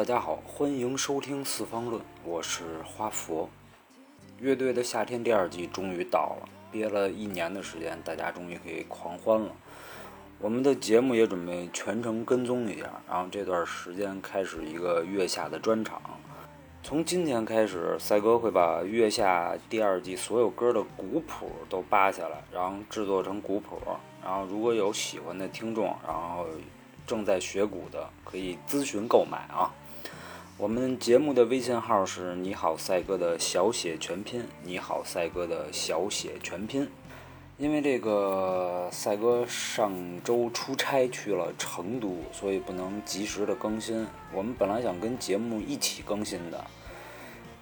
大家好，欢迎收听四方论，我是花佛。乐队的夏天第二季终于到了，憋了一年的时间，大家终于可以狂欢了。我们的节目也准备全程跟踪一下，然后这段时间开始一个月下的专场。从今天开始，赛哥会把月下第二季所有歌的鼓谱都扒下来，然后制作成鼓谱。然后如果有喜欢的听众，然后。正在学鼓的可以咨询购买啊！我们节目的微信号是你好赛哥的小写全拼，你好赛哥的小写全拼。因为这个赛哥上周出差去了成都，所以不能及时的更新。我们本来想跟节目一起更新的，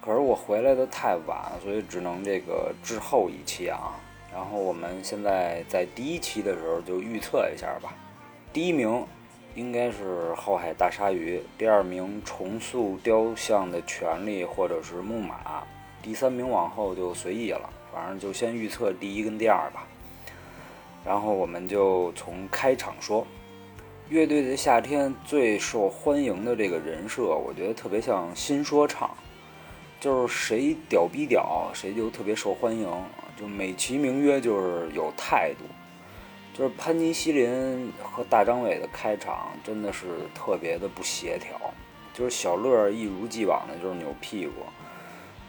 可是我回来的太晚，所以只能这个滞后一期啊。然后我们现在在第一期的时候就预测一下吧，第一名。应该是后海大鲨鱼，第二名重塑雕像的权利或者是木马，第三名往后就随意了，反正就先预测第一跟第二吧。然后我们就从开场说，乐队的夏天最受欢迎的这个人设，我觉得特别像新说唱，就是谁屌逼屌，谁就特别受欢迎，就美其名曰就是有态度。就是潘尼西林和大张伟的开场真的是特别的不协调，就是小乐一如既往的就是扭屁股，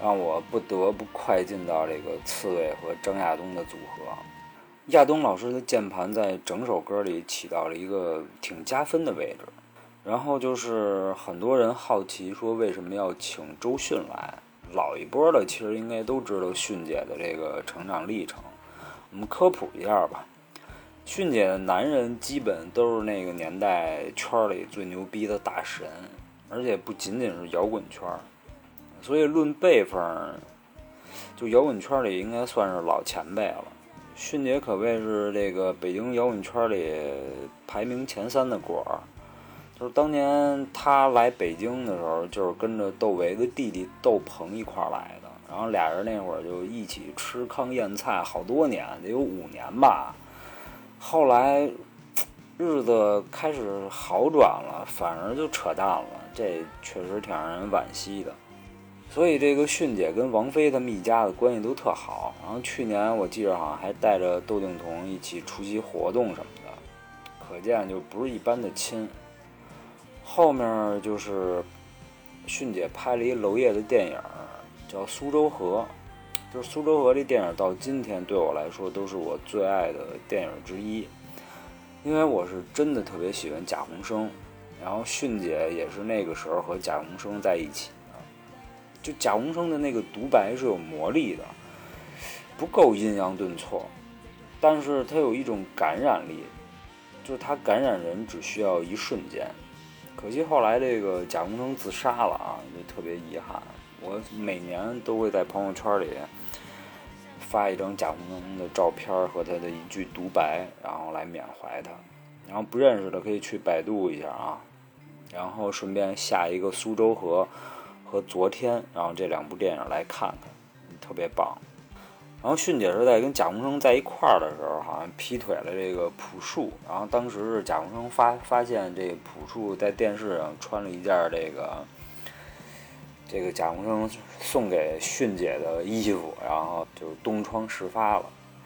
让我不得不快进到这个刺猬和张亚东的组合。亚东老师的键盘在整首歌里起到了一个挺加分的位置。然后就是很多人好奇说为什么要请周迅来，老一波的其实应该都知道迅姐的这个成长历程，我们科普一下吧。迅姐的男人基本都是那个年代圈里最牛逼的大神，而且不仅仅是摇滚圈，所以论辈分，就摇滚圈里应该算是老前辈了。迅姐可谓是这个北京摇滚圈里排名前三的果儿，就是当年他来北京的时候，就是跟着窦唯的弟弟窦鹏一块儿来的，然后俩人那会儿就一起吃糠咽菜好多年，得有五年吧。后来日子开始好转了，反而就扯淡了，这确实挺让人惋惜的。所以这个迅姐跟王菲他们一家的关系都特好。然后去年我记着好像还带着窦靖童一起出席活动什么的，可见就不是一般的亲。后面就是迅姐拍了一娄烨的电影，叫《苏州河》。就是《苏州河》这电影到今天对我来说都是我最爱的电影之一，因为我是真的特别喜欢贾宏声，然后迅姐也是那个时候和贾宏声在一起的。就贾宏声的那个独白是有魔力的，不够阴阳顿挫，但是他有一种感染力，就是他感染人只需要一瞬间。可惜后来这个贾宏声自杀了啊，就特别遗憾。我每年都会在朋友圈里。发一张贾宏声的照片和他的一句独白，然后来缅怀他。然后不认识的可以去百度一下啊，然后顺便下一个《苏州河》和《昨天》，然后这两部电影来看看，特别棒。然后迅姐是在跟贾宏声在一块儿的时候，好像劈腿了这个朴树。然后当时是贾宏声发发现这朴树在电视上穿了一件这个。这个贾宏声送给迅姐的衣服，然后就东窗事发了。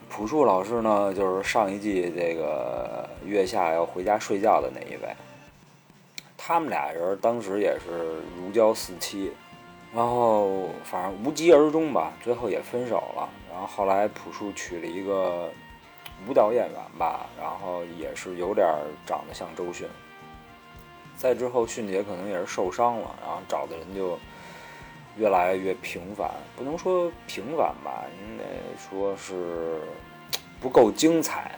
朴树老师呢，就是上一季这个月下要回家睡觉的那一位。他们俩人当时也是如胶似漆，然后反正无疾而终吧，最后也分手了。然后后来朴树娶了一个舞蹈演员吧，然后也是有点长得像周迅。再之后，迅姐可能也是受伤了，然后找的人就。越来越平凡，不能说平凡吧，应该说是不够精彩。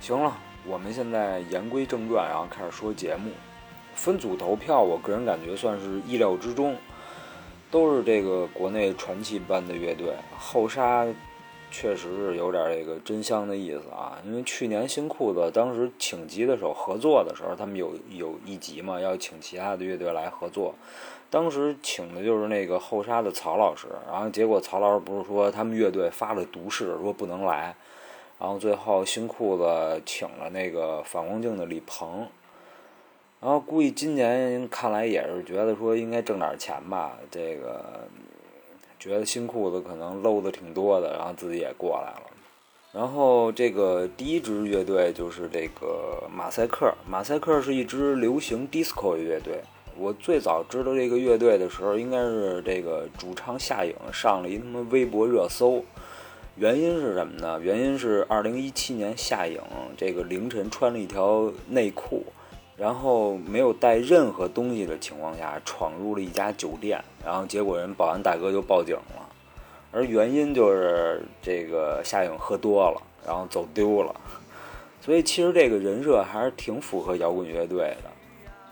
行了，我们现在言归正传，然后开始说节目。分组投票，我个人感觉算是意料之中，都是这个国内传奇般的乐队，后沙。确实是有点这个真香的意思啊，因为去年新裤子当时请集的时候合作的时候，他们有有一集嘛，要请其他的乐队来合作，当时请的就是那个后沙的曹老师，然后结果曹老师不是说他们乐队发了毒誓，说不能来，然后最后新裤子请了那个反光镜的李鹏，然后估计今年看来也是觉得说应该挣点钱吧，这个觉得新裤子可能搂的挺多的，然后自己也过来了。然后这个第一支乐队就是这个马赛克，马赛克是一支流行 disco 乐队。我最早知道这个乐队的时候，应该是这个主唱夏颖上了一他妈微博热搜。原因是什么呢？原因是二零一七年夏颖这个凌晨穿了一条内裤。然后没有带任何东西的情况下闯入了一家酒店，然后结果人保安大哥就报警了，而原因就是这个夏颖喝多了，然后走丢了。所以其实这个人设还是挺符合摇滚乐队的。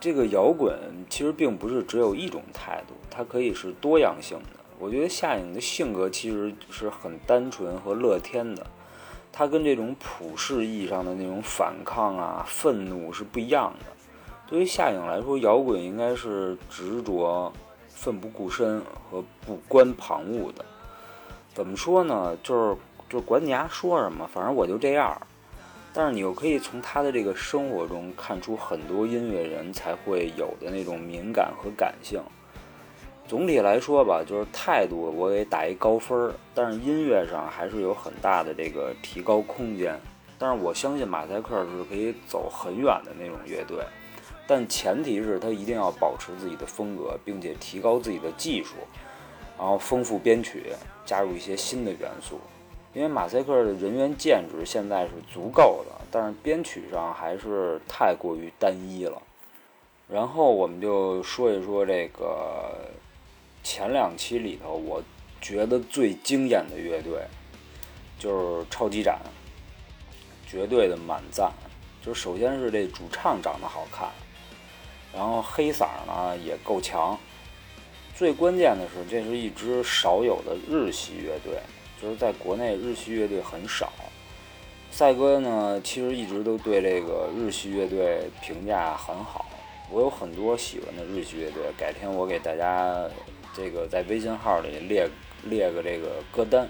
这个摇滚其实并不是只有一种态度，它可以是多样性的。我觉得夏颖的性格其实是很单纯和乐天的，他跟这种普世意义上的那种反抗啊、愤怒是不一样的。对于夏颖来说，摇滚应该是执着、奋不顾身和不关旁骛的。怎么说呢？就是就是管你丫说什么，反正我就这样。但是你又可以从他的这个生活中看出很多音乐人才会有的那种敏感和感性。总体来说吧，就是态度我给打一高分儿，但是音乐上还是有很大的这个提高空间。但是我相信马赛克是可以走很远的那种乐队。但前提是他一定要保持自己的风格，并且提高自己的技术，然后丰富编曲，加入一些新的元素。因为马赛克的人员建制现在是足够的，但是编曲上还是太过于单一了。然后我们就说一说这个前两期里头，我觉得最惊艳的乐队就是超级展，绝对的满赞。就首先是这主唱长得好看。然后黑嗓呢也够强，最关键的是这是一支少有的日系乐队，就是在国内日系乐队很少。赛哥呢其实一直都对这个日系乐队评价很好，我有很多喜欢的日系乐队，改天我给大家这个在微信号里列列个这个歌单。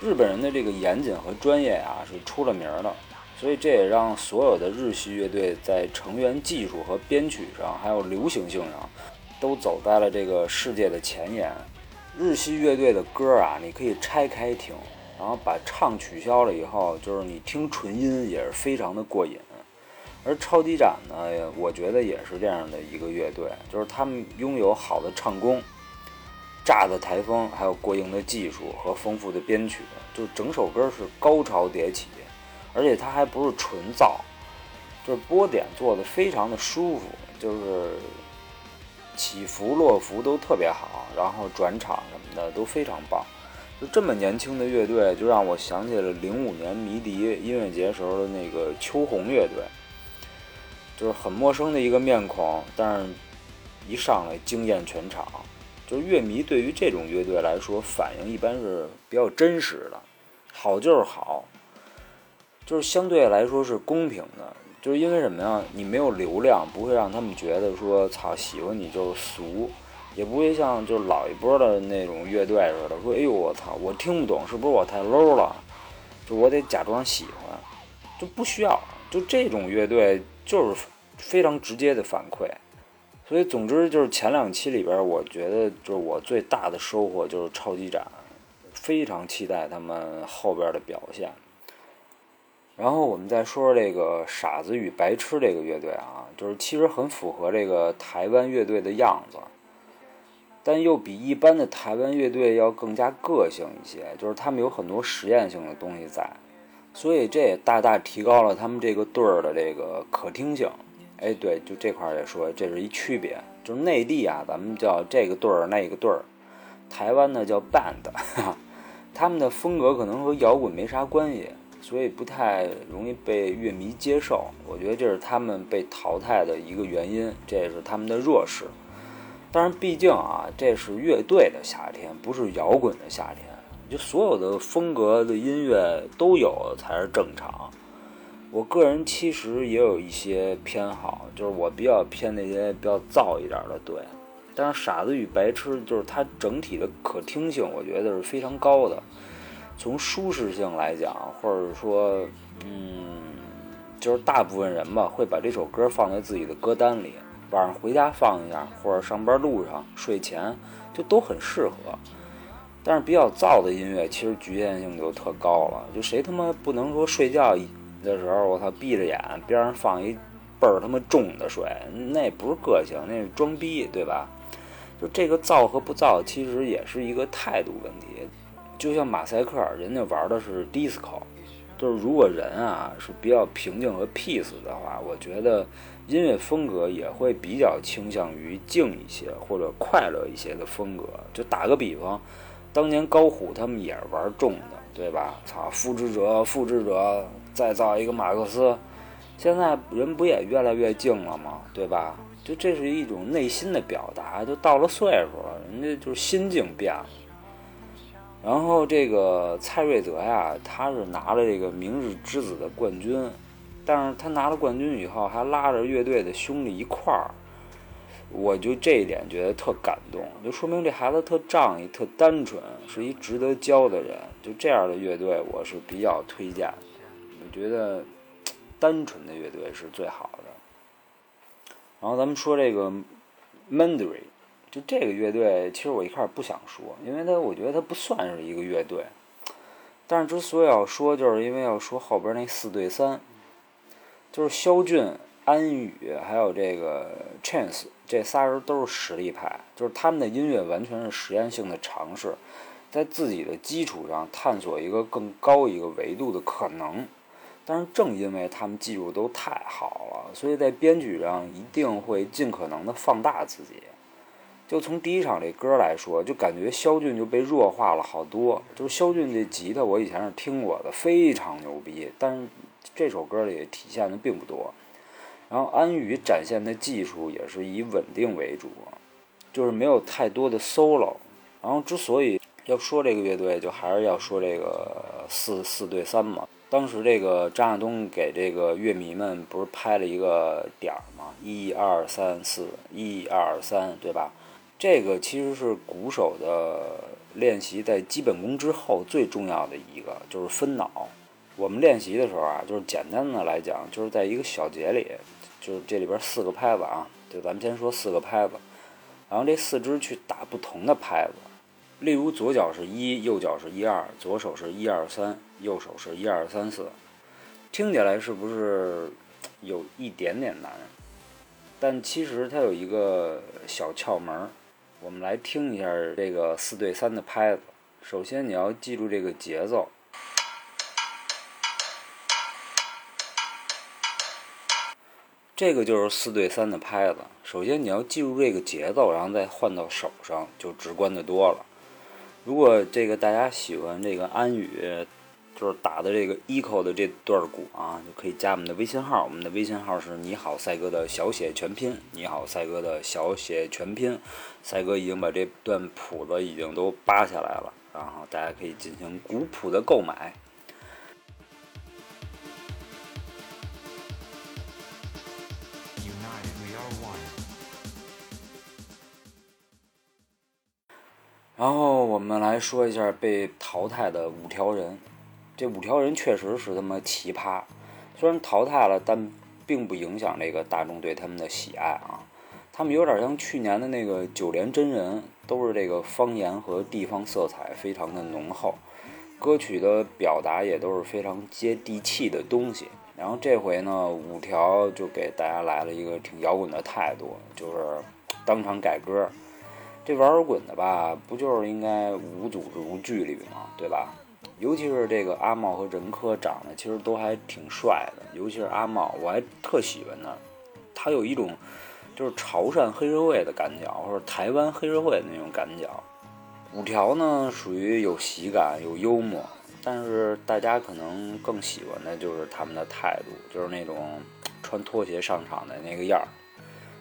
日本人的这个严谨和专业啊是出了名的。所以这也让所有的日系乐队在成员技术和编曲上，还有流行性上，都走在了这个世界的前沿。日系乐队的歌啊，你可以拆开听，然后把唱取消了以后，就是你听纯音也是非常的过瘾。而超级展呢，我觉得也是这样的一个乐队，就是他们拥有好的唱功、炸的台风，还有过硬的技术和丰富的编曲，就整首歌是高潮迭起。而且它还不是纯噪，就是波点做的非常的舒服，就是起伏落伏都特别好，然后转场什么的都非常棒。就这么年轻的乐队，就让我想起了零五年迷笛音乐节时候的那个秋红乐队，就是很陌生的一个面孔，但是一上来惊艳全场。就是乐迷对于这种乐队来说，反应一般是比较真实的，好就是好。就是相对来说是公平的，就是因为什么呀？你没有流量，不会让他们觉得说操喜欢你就俗，也不会像就老一波的那种乐队似的说哎呦我操我听不懂是不是我太 low 了？就我得假装喜欢，就不需要。就这种乐队就是非常直接的反馈，所以总之就是前两期里边，我觉得就是我最大的收获就是超级展，非常期待他们后边的表现。然后我们再说说这个傻子与白痴这个乐队啊，就是其实很符合这个台湾乐队的样子，但又比一般的台湾乐队要更加个性一些，就是他们有很多实验性的东西在，所以这也大大提高了他们这个队儿的这个可听性。哎，对，就这块儿也说，这是一区别，就是内地啊，咱们叫这个队儿那个队儿，台湾呢叫 band，他们的风格可能和摇滚没啥关系。所以不太容易被乐迷接受，我觉得这是他们被淘汰的一个原因，这也是他们的弱势。当然，毕竟啊，这是乐队的夏天，不是摇滚的夏天。就所有的风格的音乐都有才是正常。我个人其实也有一些偏好，就是我比较偏那些比较燥一点的队。但是《傻子与白痴》就是它整体的可听性，我觉得是非常高的。从舒适性来讲，或者说，嗯，就是大部分人吧会把这首歌放在自己的歌单里，晚上回家放一下，或者上班路上、睡前就都很适合。但是比较燥的音乐其实局限性就特高了，就谁他妈不能说睡觉的时候我操闭着眼边上放一倍儿他妈重的睡，那不是个性，那是装逼，对吧？就这个造和不造，其实也是一个态度问题。就像马赛克，人家玩的是 disco，就是如果人啊是比较平静和 peace 的话，我觉得音乐风格也会比较倾向于静一些或者快乐一些的风格。就打个比方，当年高虎他们也是玩重的，对吧？操，复制者，复制者，再造一个马克思，现在人不也越来越静了吗？对吧？就这是一种内心的表达，就到了岁数了，人家就是心境变了。然后这个蔡瑞泽呀，他是拿了这个明日之子的冠军，但是他拿了冠军以后，还拉着乐队的兄弟一块儿，我就这一点觉得特感动，就说明这孩子特仗义、特单纯，是一值得教的人。就这样的乐队，我是比较推荐。我觉得单纯的乐队是最好的。然后咱们说这个 Mandarin，就这个乐队，其实我一开始不想说，因为他我觉得他不算是一个乐队。但是之所以要说，就是因为要说后边那四对三，就是肖俊、安宇还有这个 Chance 这仨人都是实力派，就是他们的音乐完全是实验性的尝试，在自己的基础上探索一个更高一个维度的可能。但是正因为他们技术都太好了，所以在编曲上一定会尽可能的放大自己。就从第一场这歌来说，就感觉肖俊就被弱化了好多。就是肖俊这吉他，我以前是听过的，非常牛逼，但是这首歌里体现的并不多。然后安宇展现的技术也是以稳定为主，就是没有太多的 solo。然后之所以要说这个乐队，就还是要说这个四四对三嘛。当时这个张亚东给这个乐迷们不是拍了一个点儿吗？一二三四，一二三，对吧？这个其实是鼓手的练习在基本功之后最重要的一个，就是分脑。我们练习的时候啊，就是简单的来讲，就是在一个小节里，就是这里边四个拍子啊，就咱们先说四个拍子，然后这四支去打不同的拍子。例如左脚是一，右脚是一二，左手是一二三，右手是一二三四，听起来是不是有一点点难？但其实它有一个小窍门，我们来听一下这个四对三的拍子。首先你要记住这个节奏，这个就是四对三的拍子。首先你要记住这个节奏，然后再换到手上，就直观的多了。如果这个大家喜欢这个安宇，就是打的这个 eco 的这段鼓啊，就可以加我们的微信号。我们的微信号是你好赛哥的小写全拼，你好赛哥的小写全拼。赛哥已经把这段谱子已经都扒下来了，然后大家可以进行鼓谱的购买。然后我们来说一下被淘汰的五条人，这五条人确实是他妈奇葩，虽然淘汰了，但并不影响这个大众对他们的喜爱啊。他们有点像去年的那个九连真人，都是这个方言和地方色彩非常的浓厚，歌曲的表达也都是非常接地气的东西。然后这回呢，五条就给大家来了一个挺摇滚的态度，就是当场改歌。这玩摇滚的吧，不就是应该无组织无纪律吗？对吧？尤其是这个阿茂和任科长得其实都还挺帅的，尤其是阿茂，我还特喜欢他。他有一种就是潮汕黑社会的感觉，或者台湾黑社会的那种感觉。五条呢，属于有喜感、有幽默，但是大家可能更喜欢的就是他们的态度，就是那种穿拖鞋上场的那个样儿。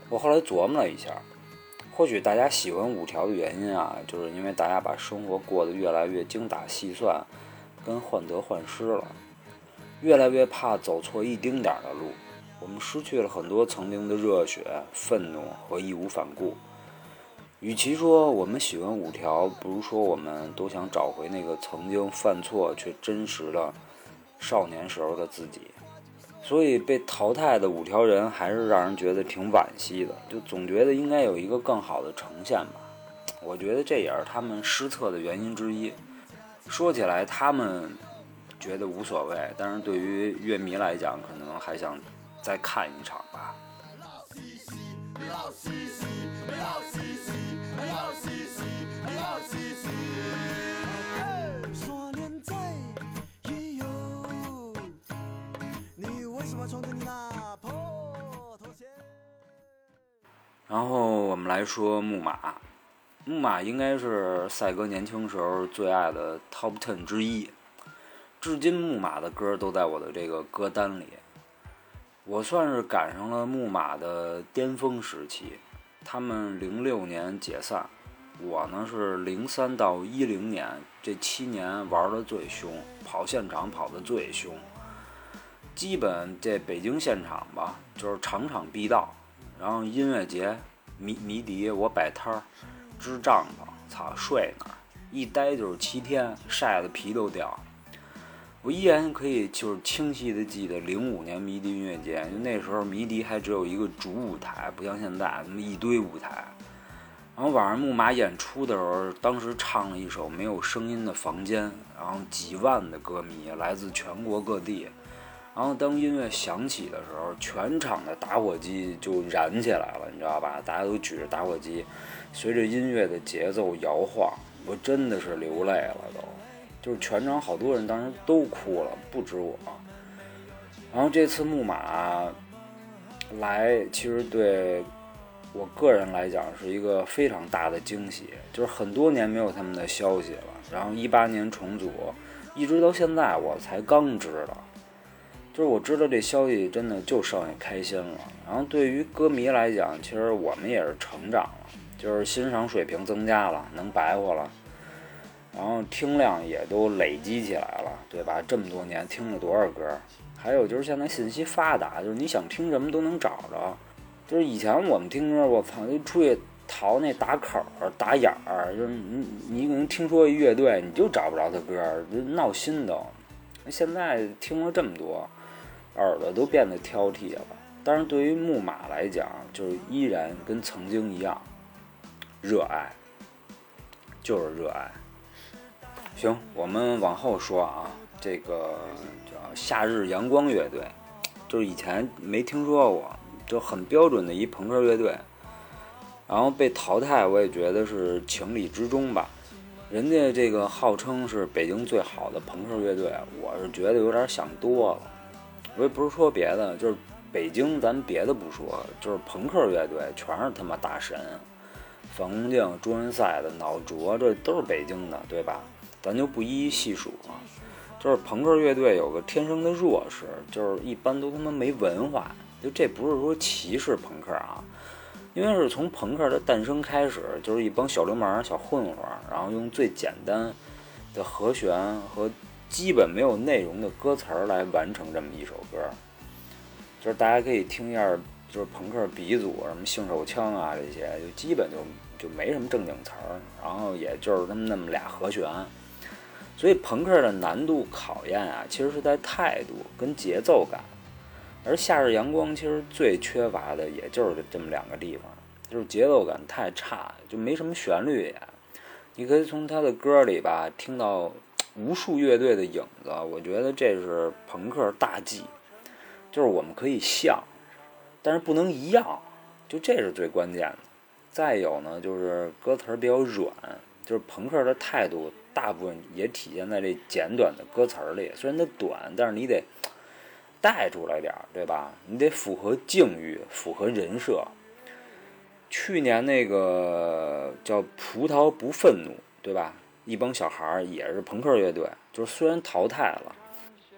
我后来琢磨了一下。或许大家喜欢五条的原因啊，就是因为大家把生活过得越来越精打细算，跟患得患失了，越来越怕走错一丁点儿的路。我们失去了很多曾经的热血、愤怒和义无反顾。与其说我们喜欢五条，不如说我们都想找回那个曾经犯错却真实的少年时候的自己。所以被淘汰的五条人还是让人觉得挺惋惜的，就总觉得应该有一个更好的呈现吧。我觉得这也是他们失策的原因之一。说起来，他们觉得无所谓，但是对于乐迷来讲，可能还想再看一场吧。然后我们来说木马，木马应该是赛哥年轻时候最爱的 Top Ten 之一，至今木马的歌都在我的这个歌单里。我算是赶上了木马的巅峰时期，他们零六年解散，我呢是零三到一零年这七年玩的最凶，跑现场跑的最凶，基本这北京现场吧，就是场场必到。然后音乐节迷迷笛，我摆摊儿，支帐篷，操睡那儿，一待就是七天，晒得皮都掉。我依然可以就是清晰的记得零五年迷笛音乐节，就那时候迷笛还只有一个主舞台，不像现在那么一堆舞台。然后晚上木马演出的时候，当时唱了一首《没有声音的房间》，然后几万的歌迷来自全国各地。然后当音乐响起的时候，全场的打火机就燃起来了，你知道吧？大家都举着打火机，随着音乐的节奏摇晃，我真的是流泪了，都，就是全场好多人当时都哭了，不止我。然后这次木马来，其实对我个人来讲是一个非常大的惊喜，就是很多年没有他们的消息了。然后一八年重组，一直到现在我才刚知道。就是我知道这消息，真的就剩下开心了。然后对于歌迷来讲，其实我们也是成长了，就是欣赏水平增加了，能白活了，然后听量也都累积起来了，对吧？这么多年听了多少歌？还有就是现在信息发达，就是你想听什么都能找着。就是以前我们听歌，我操，就出去淘那打口儿、打眼儿，就是你你可能听说一乐队，你就找不着他歌，就闹心都。现在听了这么多。耳朵都变得挑剔了，但是对于木马来讲，就是依然跟曾经一样，热爱，就是热爱。行，我们往后说啊，这个叫夏日阳光乐队，就是以前没听说过，就很标准的一朋克乐队，然后被淘汰，我也觉得是情理之中吧。人家这个号称是北京最好的朋克乐队，我是觉得有点想多了。我也不是说别的，就是北京，咱别的不说，就是朋克乐队全是他妈大神，冯静、朱文赛的、脑浊，这都是北京的，对吧？咱就不一一细数了。就是朋克乐队有个天生的弱势，就是一般都他妈没文化。就这不是说歧视朋克啊，因为是从朋克的诞生开始，就是一帮小流氓、小混混，然后用最简单的和弦和。基本没有内容的歌词儿来完成这么一首歌，就是大家可以听一下，就是朋克鼻祖什么性手枪啊这些，就基本就就没什么正经词儿，然后也就是那么那么俩和弦，所以朋克的难度考验啊，其实是在态度跟节奏感，而夏日阳光其实最缺乏的也就是这么两个地方，就是节奏感太差，就没什么旋律也，你可以从他的歌里吧听到。无数乐队的影子，我觉得这是朋克大忌，就是我们可以像，但是不能一样，就这是最关键的。再有呢，就是歌词比较软，就是朋克的态度大部分也体现在这简短的歌词里。虽然它短，但是你得带出来点儿，对吧？你得符合境遇，符合人设。去年那个叫《葡萄不愤怒》，对吧？一帮小孩儿也是朋克乐队，就是虽然淘汰了，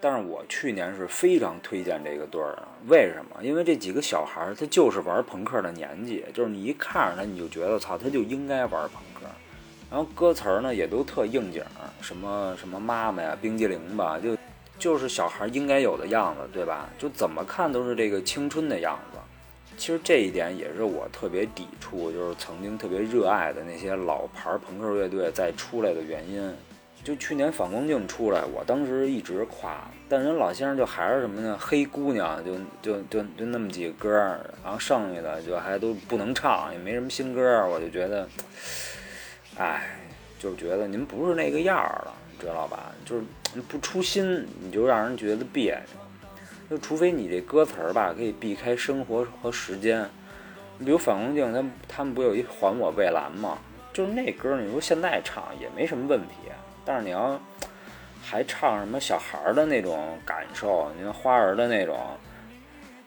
但是我去年是非常推荐这个队儿的。为什么？因为这几个小孩儿他就是玩朋克的年纪，就是你一看着他，你就觉得操，他就应该玩朋克。然后歌词儿呢也都特应景，什么什么妈妈呀、冰激凌吧，就就是小孩应该有的样子，对吧？就怎么看都是这个青春的样子。其实这一点也是我特别抵触，就是曾经特别热爱的那些老牌朋克乐队再出来的原因，就去年反光镜出来，我当时一直夸，但人老先生就还是什么呢？黑姑娘就 就就就那么几个歌，然后剩下的就还都不能唱，也没什么新歌，我就觉得，哎，就觉得您不是那个样儿了，知道吧？就是不出新，你就让人觉得别扭。就除非你这歌词儿吧，可以避开生活和时间。比如反光镜，他他们不有一还我蔚蓝吗？就是那歌，你说现在唱也没什么问题。但是你要还唱什么小孩儿的那种感受，你看花儿的那种，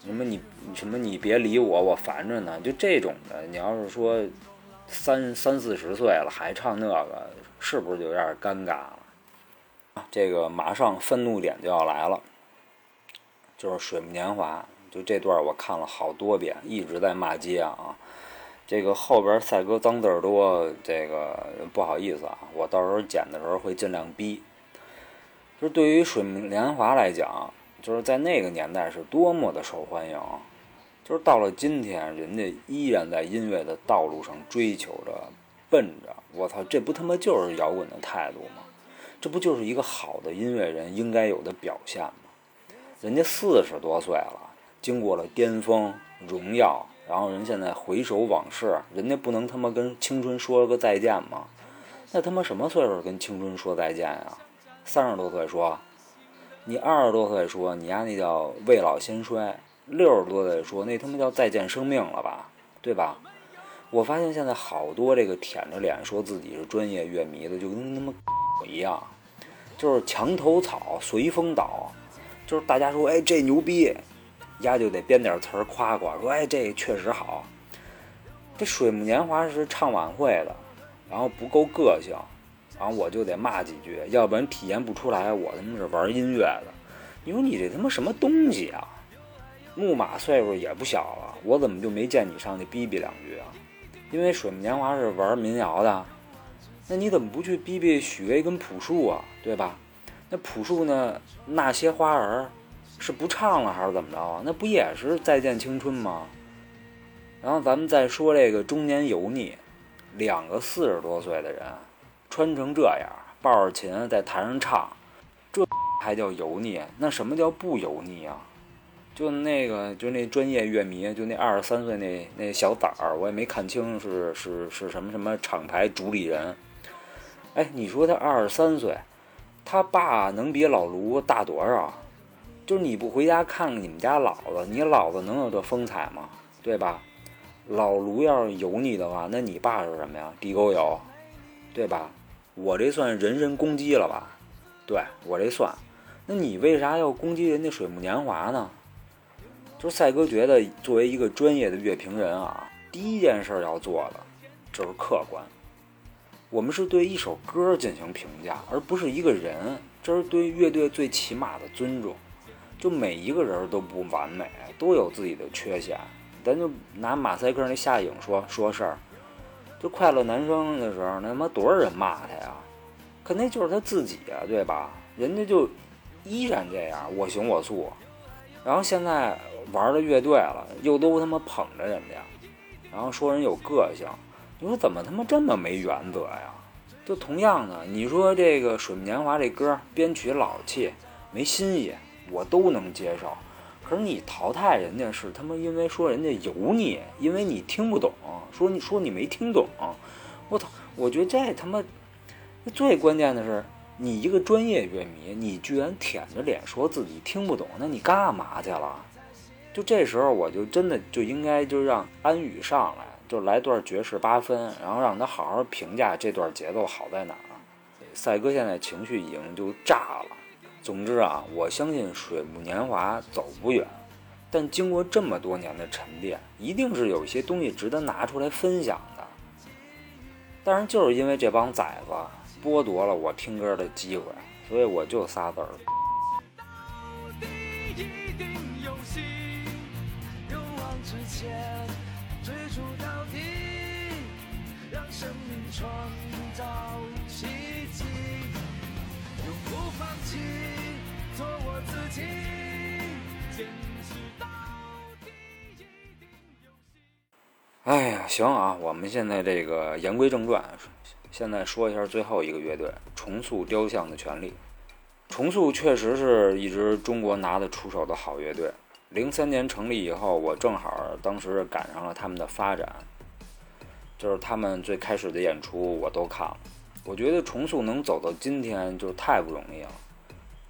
什么你什么你别理我，我烦着呢，就这种的。你要是说三三四十岁了还唱那个，是不是就有点尴尬了？这个马上愤怒点就要来了，就是《水木年华》，就这段我看了好多遍，一直在骂街啊。这个后边赛哥脏字儿多，这个不好意思啊，我到时候剪的时候会尽量逼。就是对于水木年华来讲，就是在那个年代是多么的受欢迎，就是到了今天，人家依然在音乐的道路上追求着、奔着。我操，这不他妈就是摇滚的态度吗？这不就是一个好的音乐人应该有的表现吗？人家四十多岁了，经过了巅峰、荣耀。然后人现在回首往事，人家不能他妈跟青春说个再见吗？那他妈什么岁数跟青春说再见呀？三十多岁说，你二十多岁说你丫那叫未老先衰，六十多岁说那他妈叫再见生命了吧？对吧？我发现现在好多这个舔着脸说自己是专业乐迷的，就跟他妈狗一样，就是墙头草随风倒，就是大家说哎这牛逼。丫就得编点词夸夸，说哎这确实好。这水木年华是唱晚会的，然后不够个性，然后我就得骂几句，要不然体验不出来我他妈是玩音乐的。你说你这他妈什么东西啊？木马岁数也不小了，我怎么就没见你上去逼逼两句啊？因为水木年华是玩民谣的，那你怎么不去逼逼许巍跟朴树啊？对吧？那朴树呢？那些花儿。是不唱了还是怎么着啊？那不也是再见青春吗？然后咱们再说这个中年油腻，两个四十多岁的人穿成这样，抱着琴在台上唱，这还叫油腻？那什么叫不油腻啊？就那个，就那专业乐迷，就那二十三岁那那小崽儿，我也没看清是是是什么什么厂牌主理人。哎，你说他二十三岁，他爸能比老卢大多少？就是你不回家看看你们家老子，你老子能有这风采吗？对吧？老卢要是油腻的话，那你爸是什么呀？地沟油，对吧？我这算人身攻击了吧？对我这算。那你为啥要攻击人家水木年华呢？就是赛哥觉得，作为一个专业的乐评人啊，第一件事要做的就是客观。我们是对一首歌进行评价，而不是一个人。这是对乐队最起码的尊重。就每一个人都不完美，都有自己的缺陷。咱就拿马赛克那夏颖说说事儿，就快乐男生的时候，那他妈多少人骂他呀？可那就是他自己啊，对吧？人家就依然这样我行我素。然后现在玩的乐队了，又都他妈捧着人家，然后说人有个性。你说怎么他妈这么没原则呀？就同样的，你说这个《水木年华》这歌编曲老气，没新意。我都能接受，可是你淘汰人家是他妈因为说人家油腻，因为你听不懂，说你说你没听懂，我操！我觉得这他妈最关键的是，你一个专业乐迷，你居然舔着脸说自己听不懂，那你干嘛去了？就这时候，我就真的就应该就让安宇上来，就来段爵士八分，然后让他好好评价这段节奏好在哪儿。赛哥现在情绪已经就炸了。总之啊，我相信水木年华走不远，但经过这么多年的沉淀，一定是有一些东西值得拿出来分享的。但是就是因为这帮崽子剥夺了我听歌的机会，所以我就仨字儿。追逐到底，让生命创造奇迹。永不放弃，做我自己。坚持到底，一定有哎呀，行啊，我们现在这个言归正传，现在说一下最后一个乐队——重塑雕像的权利。重塑确实是一支中国拿得出手的好乐队。零三年成立以后，我正好当时赶上了他们的发展，就是他们最开始的演出我都看了。我觉得重塑能走到今天，就太不容易了。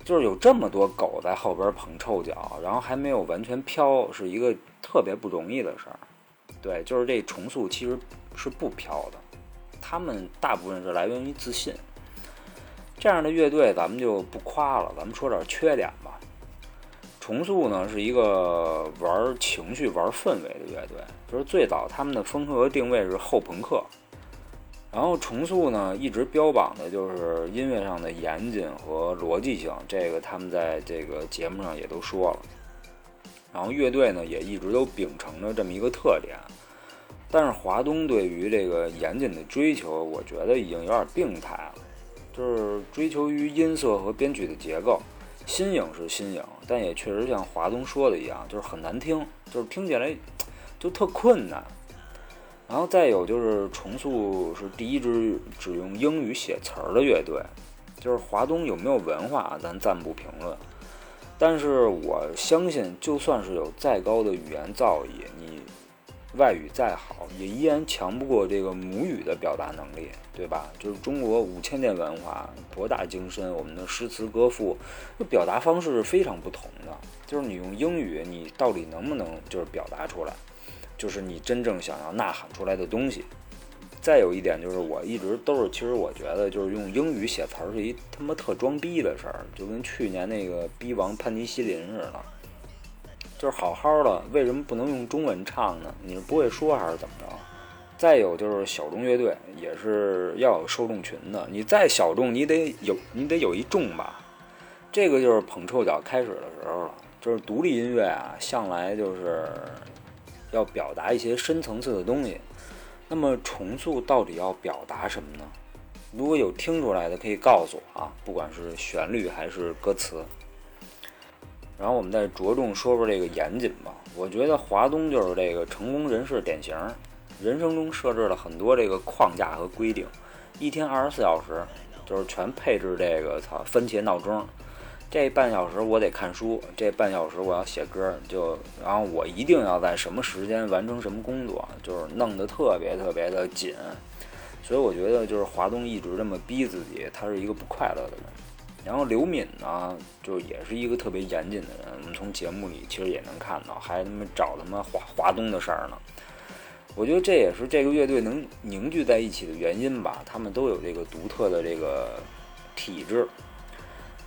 就是有这么多狗在后边捧臭脚，然后还没有完全飘，是一个特别不容易的事儿。对，就是这重塑其实是不飘的，他们大部分是来源于自信。这样的乐队咱们就不夸了，咱们说点缺点吧。重塑呢是一个玩情绪、玩氛围的乐队，就是最早他们的风格定位是后朋克。然后重塑呢一直标榜的就是音乐上的严谨和逻辑性，这个他们在这个节目上也都说了。然后乐队呢也一直都秉承着这么一个特点，但是华东对于这个严谨的追求，我觉得已经有点病态了。就是追求于音色和编曲的结构，新颖是新颖，但也确实像华东说的一样，就是很难听，就是听起来就特困难。然后再有就是重塑是第一支只用英语写词儿的乐队，就是华东有没有文化，咱暂不评论。但是我相信，就算是有再高的语言造诣，你。外语再好，也依然强不过这个母语的表达能力，对吧？就是中国五千年文化博大精深，我们的诗词歌赋，那表达方式是非常不同的。就是你用英语，你到底能不能就是表达出来，就是你真正想要呐喊出来的东西。再有一点就是，我一直都是，其实我觉得就是用英语写词儿是一他妈特装逼的事儿，就跟去年那个逼王潘尼西林似的。就是好好的，为什么不能用中文唱呢？你是不会说还是怎么着？再有就是小众乐队也是要有受众群的，你再小众，你得有你得有一众吧。这个就是捧臭脚开始的时候了。就是独立音乐啊，向来就是要表达一些深层次的东西。那么重塑到底要表达什么呢？如果有听出来的，可以告诉我啊，不管是旋律还是歌词。然后我们再着重说说这个严谨吧。我觉得华东就是这个成功人士典型，人生中设置了很多这个框架和规定，一天二十四小时就是全配置这个操番茄闹钟，这半小时我得看书，这半小时我要写歌，就然后我一定要在什么时间完成什么工作，就是弄得特别特别的紧。所以我觉得就是华东一直这么逼自己，他是一个不快乐的人。然后刘敏呢，就也是一个特别严谨的人。我们从节目里其实也能看到，还他妈找他妈华华东的事儿呢。我觉得这也是这个乐队能凝聚在一起的原因吧。他们都有这个独特的这个体质。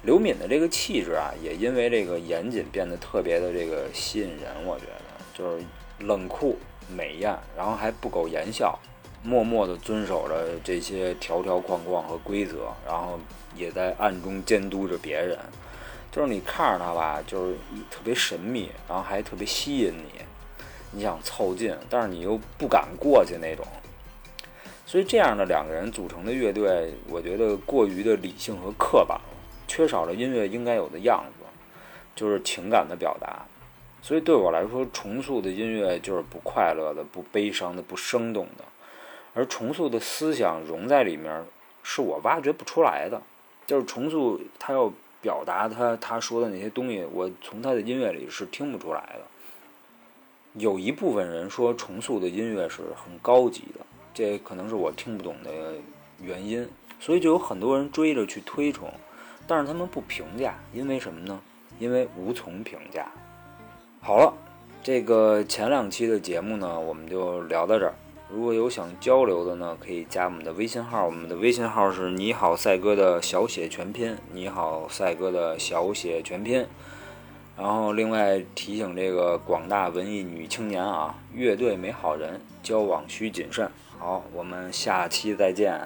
刘敏的这个气质啊，也因为这个严谨变得特别的这个吸引人。我觉得就是冷酷美艳，然后还不苟言笑。默默地遵守着这些条条框框和规则，然后也在暗中监督着别人。就是你看着他吧，就是特别神秘，然后还特别吸引你，你想凑近，但是你又不敢过去那种。所以这样的两个人组成的乐队，我觉得过于的理性和刻板了，缺少了音乐应该有的样子，就是情感的表达。所以对我来说，重塑的音乐就是不快乐的、不悲伤的、不生动的。而重塑的思想融在里面，是我挖掘不出来的。就是重塑他要表达他他说的那些东西，我从他的音乐里是听不出来的。有一部分人说重塑的音乐是很高级的，这可能是我听不懂的原因，所以就有很多人追着去推崇，但是他们不评价，因为什么呢？因为无从评价。好了，这个前两期的节目呢，我们就聊到这儿。如果有想交流的呢，可以加我们的微信号，我们的微信号是你好赛哥的小写全拼，你好赛哥的小写全拼。然后另外提醒这个广大文艺女青年啊，乐队没好人，交往需谨慎。好，我们下期再见。